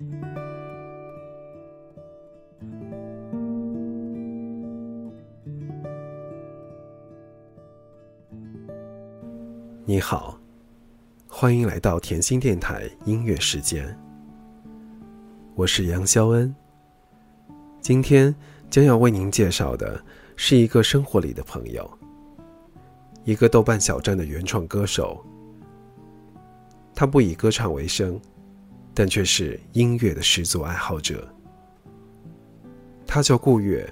你好，欢迎来到甜心电台音乐时间。我是杨肖恩。今天将要为您介绍的是一个生活里的朋友，一个豆瓣小站的原创歌手。他不以歌唱为生，但却是音乐的十足爱好者。他叫顾月，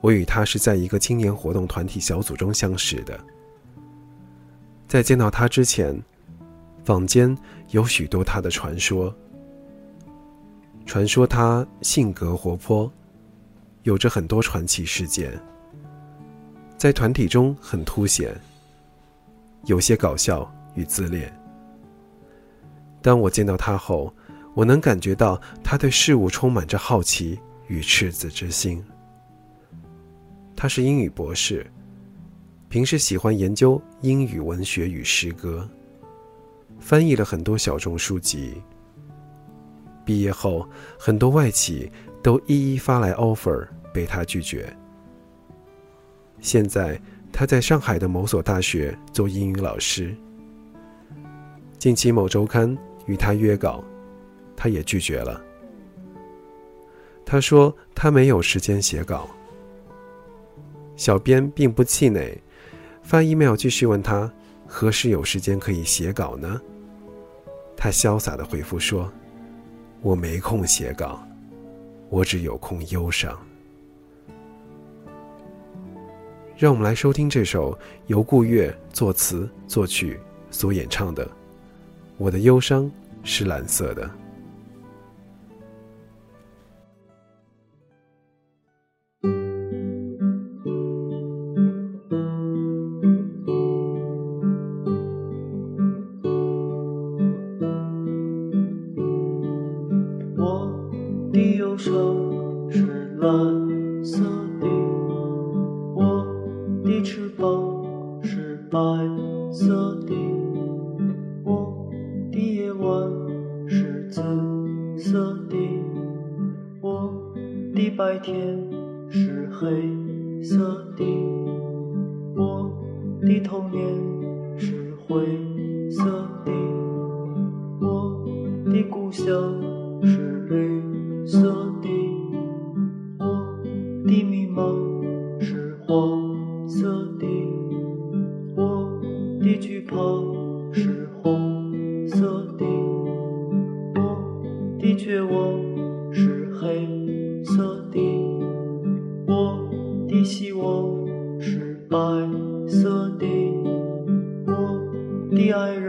我与他是在一个青年活动团体小组中相识的。在见到他之前，坊间有许多他的传说。传说他性格活泼，有着很多传奇事件，在团体中很凸显，有些搞笑与自恋。当我见到他后，我能感觉到他对事物充满着好奇与赤子之心。他是英语博士。平时喜欢研究英语文学与诗歌，翻译了很多小众书籍。毕业后，很多外企都一一发来 offer，被他拒绝。现在他在上海的某所大学做英语老师。近期某周刊与他约稿，他也拒绝了。他说他没有时间写稿。小编并不气馁。发 email 继续问他何时有时间可以写稿呢？他潇洒的回复说：“我没空写稿，我只有空忧伤。”让我们来收听这首由顾月作词作曲所演唱的《我的忧伤是蓝色的》。天是白色的，我的爱人。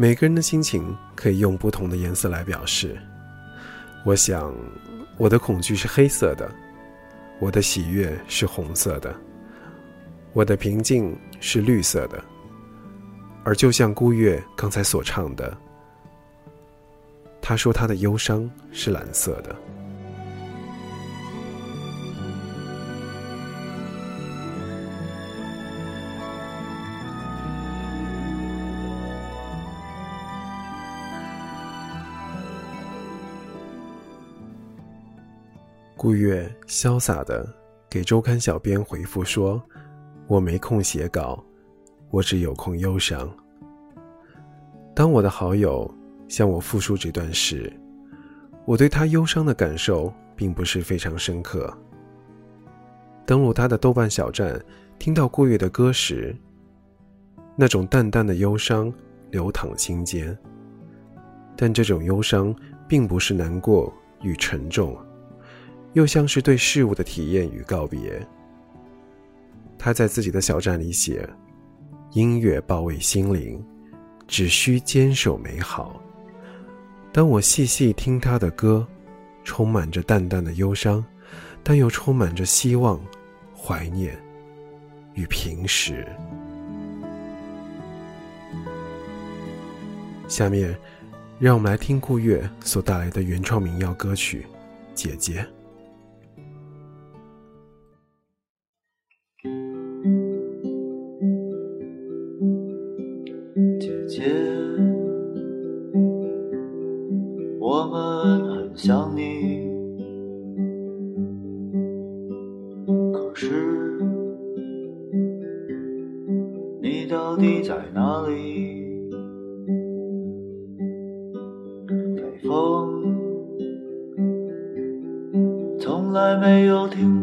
每个人的心情可以用不同的颜色来表示。我想，我的恐惧是黑色的，我的喜悦是红色的，我的平静是绿色的。而就像孤月刚才所唱的，他说他的忧伤是蓝色的。顾月潇洒的给周刊小编回复说：“我没空写稿，我只有空忧伤。当我的好友向我复述这段时，我对他忧伤的感受并不是非常深刻。登录他的豆瓣小站，听到顾月的歌时，那种淡淡的忧伤流淌心间。但这种忧伤并不是难过与沉重，又像是对事物的体验与告别。他在自己的小站里写：“音乐包围心灵，只需坚守美好。”当我细细听他的歌，充满着淡淡的忧伤，但又充满着希望、怀念与平时。下面，让我们来听顾月所带来的原创民谣歌曲《姐姐》。姐到底在哪里？北风从来没有停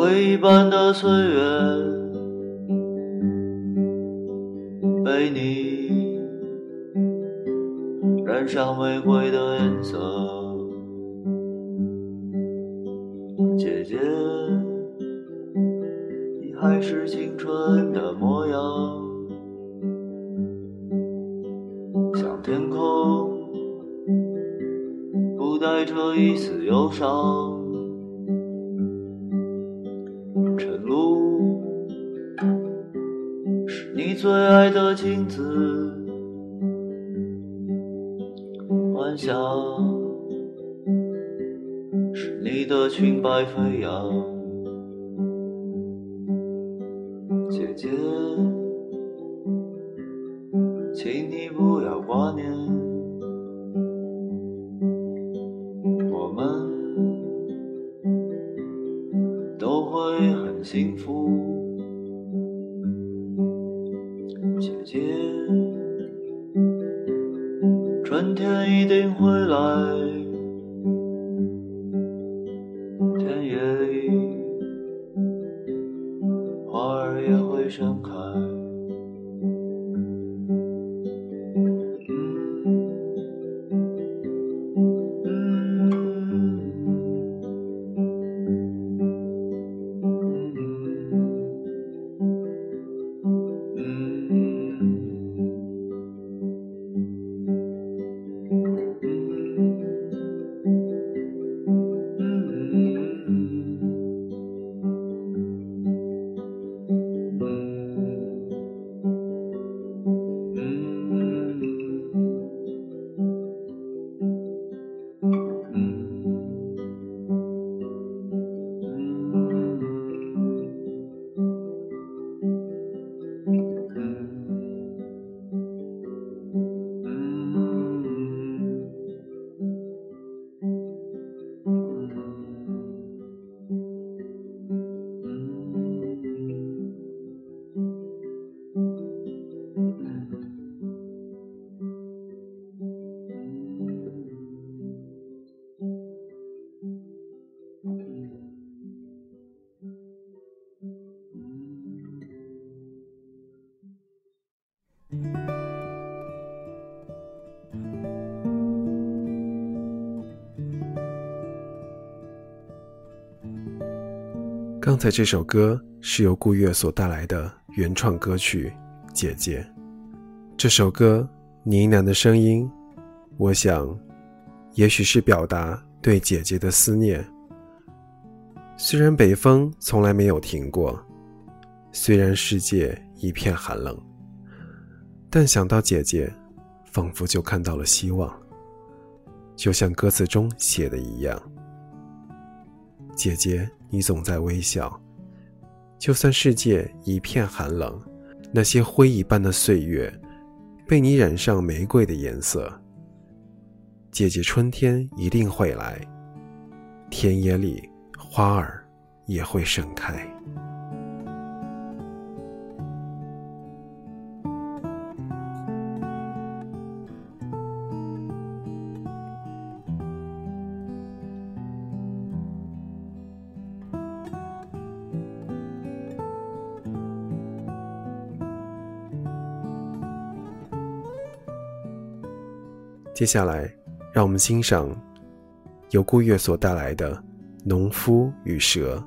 回忆般的岁月，被你。染上玫瑰的颜色，姐姐，你还是青春的模样，像天空，不带着一丝忧伤，爱的镜子。幻想是你的裙摆飞扬，姐姐，请你不要挂念，刚才这首歌是由顾月所带来的原创歌曲《姐姐》。这首歌呢喃的声音，我想，也许是表达对姐姐的思念。虽然北风从来没有停过，虽然世界一片寒冷，但想到姐姐，仿佛就看到了希望。就像歌词中写的一样，姐姐，你总在微笑。就算世界一片寒冷，那些灰一般的岁月，被你染上玫瑰的颜色。姐姐，春天一定会来，田野里。花儿也会盛开。接下来，让我们欣赏由顾月所带来的。农夫与蛇。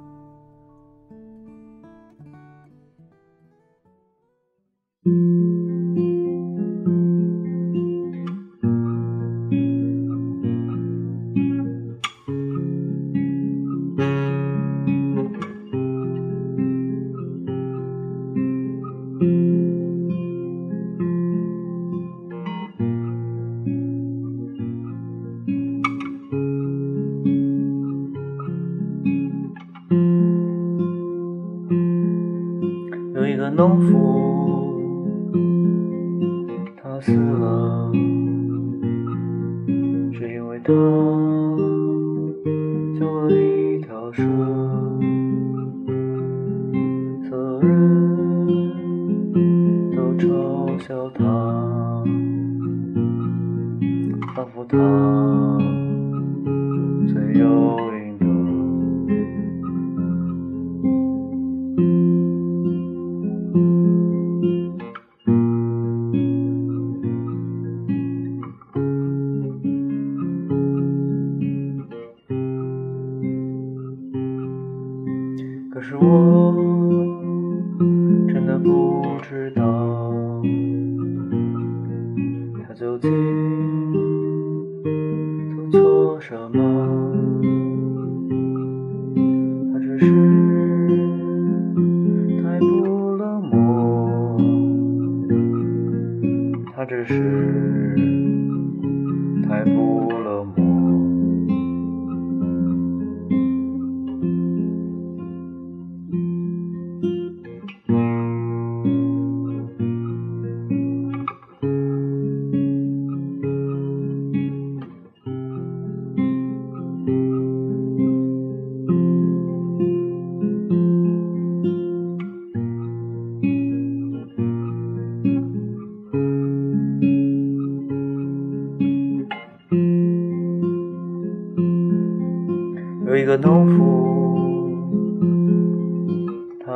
为他救了一条蛇。所有人都嘲笑他，仿佛他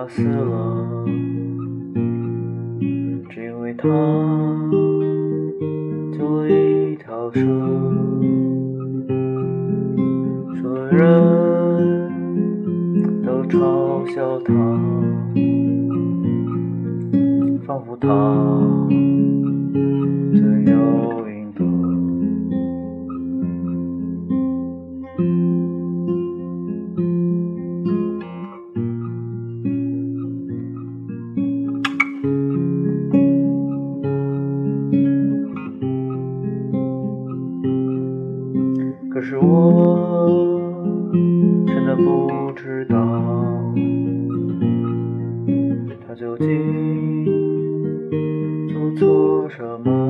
死了，只因为他什么。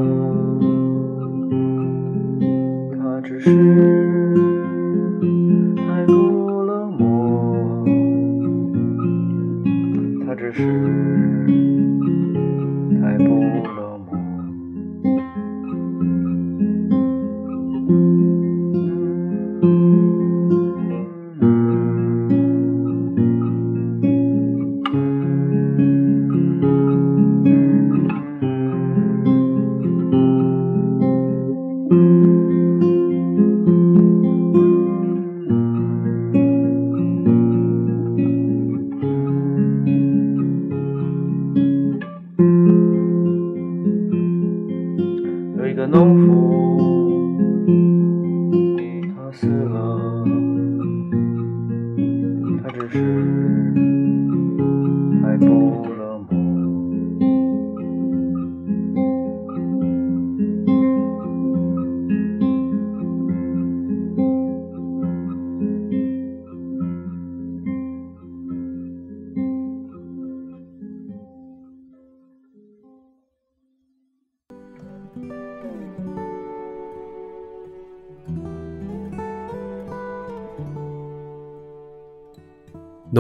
não vou.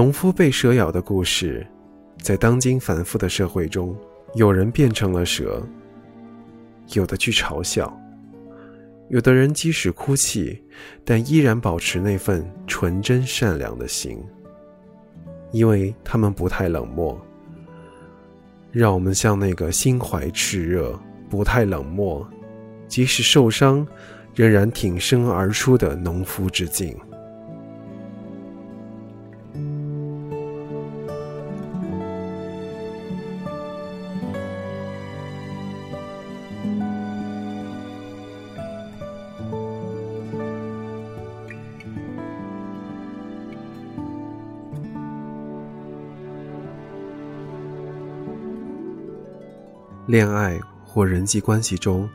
农夫被蛇咬的故事，在当今繁复的社会中，有人变成了蛇，有的去嘲笑，有的人即使哭泣，但依然保持那份纯真善良的心，因为他们不太冷漠。让我们向那个心怀炽热、不太冷漠，即使受伤，仍然挺身而出的农夫致敬。恋爱或人际关系中，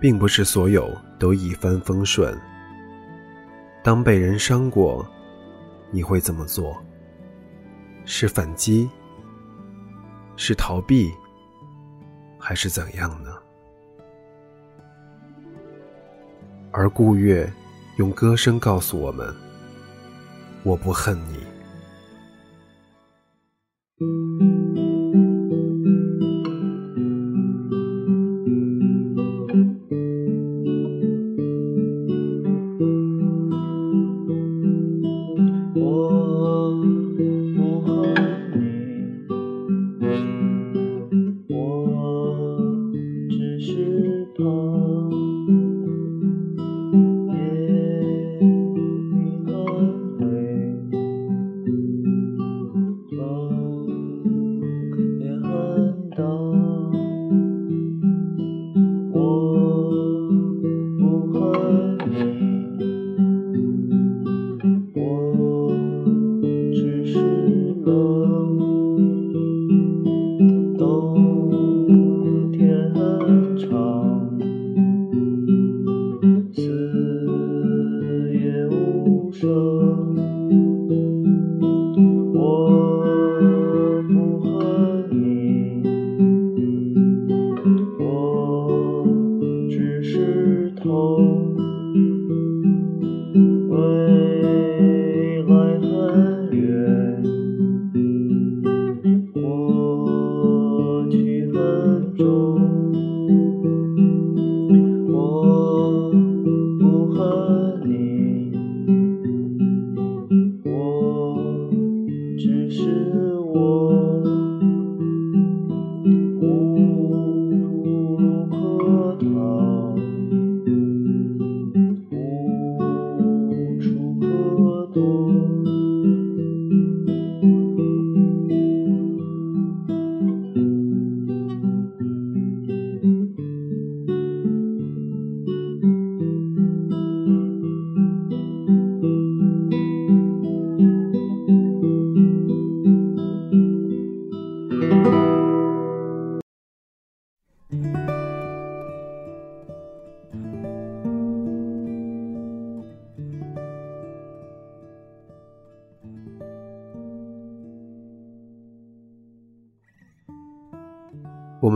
并不是所有都一帆风顺。当被人伤过，你会怎么做？是反击？是逃避？还是怎样呢？而顾月用歌声告诉我们：“我不恨你。”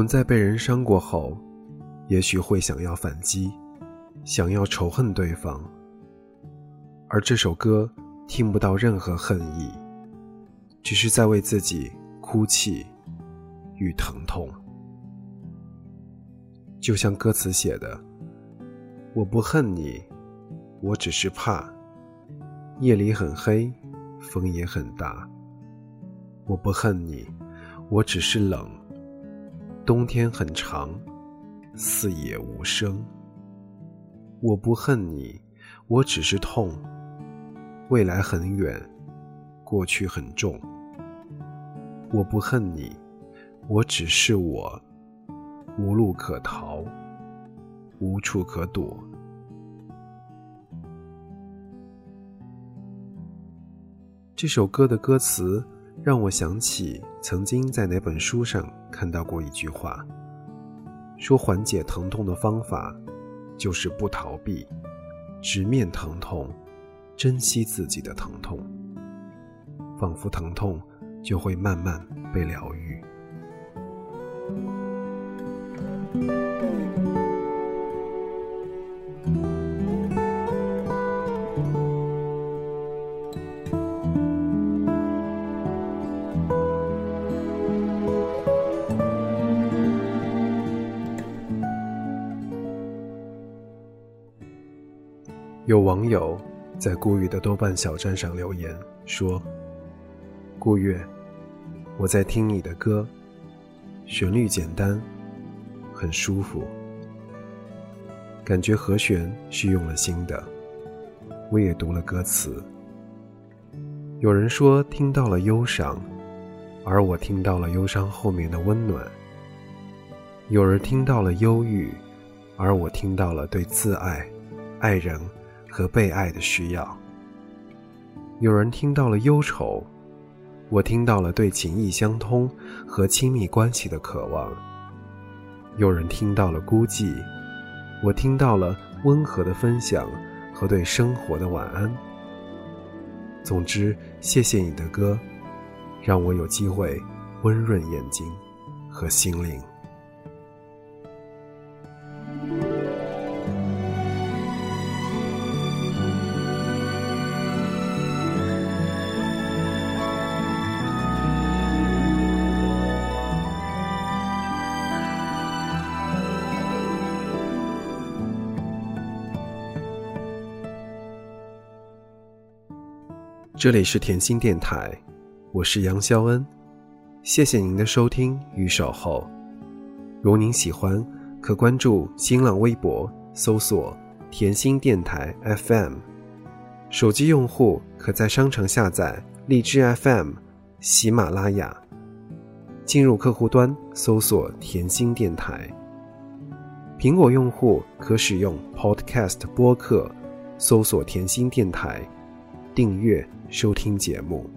们在被人伤过后，也许会想要反击，想要仇恨对方，而这首歌听不到任何恨意，只是在为自己哭泣与疼痛。就像歌词写的：“我不恨你，我只是怕夜里很黑，风也很大。我不恨你，我只是冷。”冬天很长，四野无声。我不恨你，我只是痛。未来很远，过去很重。我不恨你，我只是我，无路可逃，无处可躲。这首歌的歌词让我想起曾经在哪本书上看到过一句话，说缓解疼痛的方法就是不逃避，直面疼痛，珍惜自己的疼痛，仿佛疼痛就会慢慢被疗愈。有网友在顾月的豆瓣小站上留言说：“顾月，我在听你的歌，旋律简单，很舒服，感觉和弦是用了心的。我也读了歌词。有人说听到了忧伤，而我听到了忧伤后面的温暖。有人听到了忧郁，而我听到了对自爱、爱人。”和被爱的需要。有人听到了忧愁，我听到了对情意相通和亲密关系的渴望。有人听到了孤寂，我听到了温和的分享和对生活的晚安。总之，谢谢你的歌，让我有机会温润眼睛和心灵。这里是甜心电台，我是杨肖恩，谢谢您的收听与守候。如您喜欢，可关注新浪微博搜索“甜心电台 FM”。手机用户可在商城下载荔枝 FM、喜马拉雅，进入客户端搜索“甜心电台”。苹果用户可使用 Podcast 播客搜索“甜心电台”，订阅。收听节目。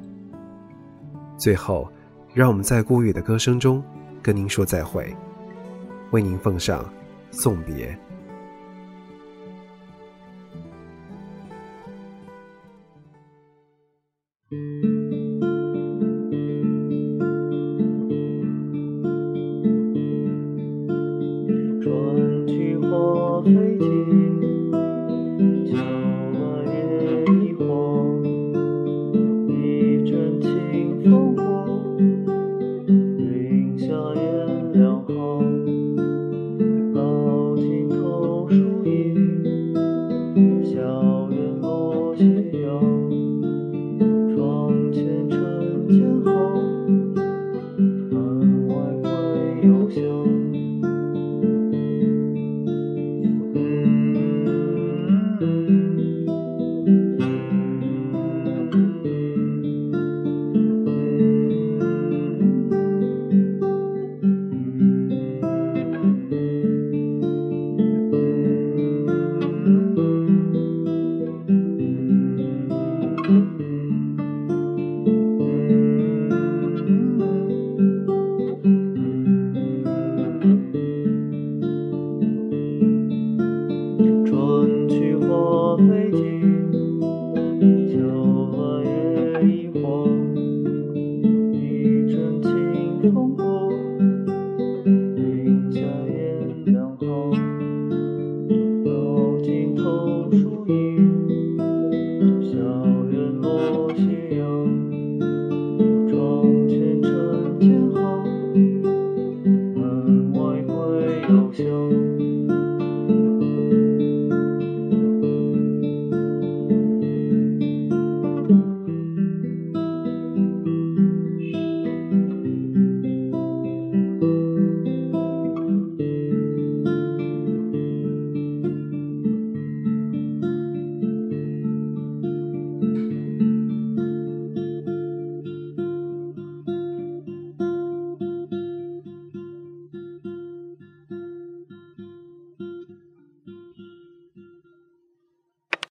最后，让我们在孤月的歌声中跟您说再会，为您奉上送别。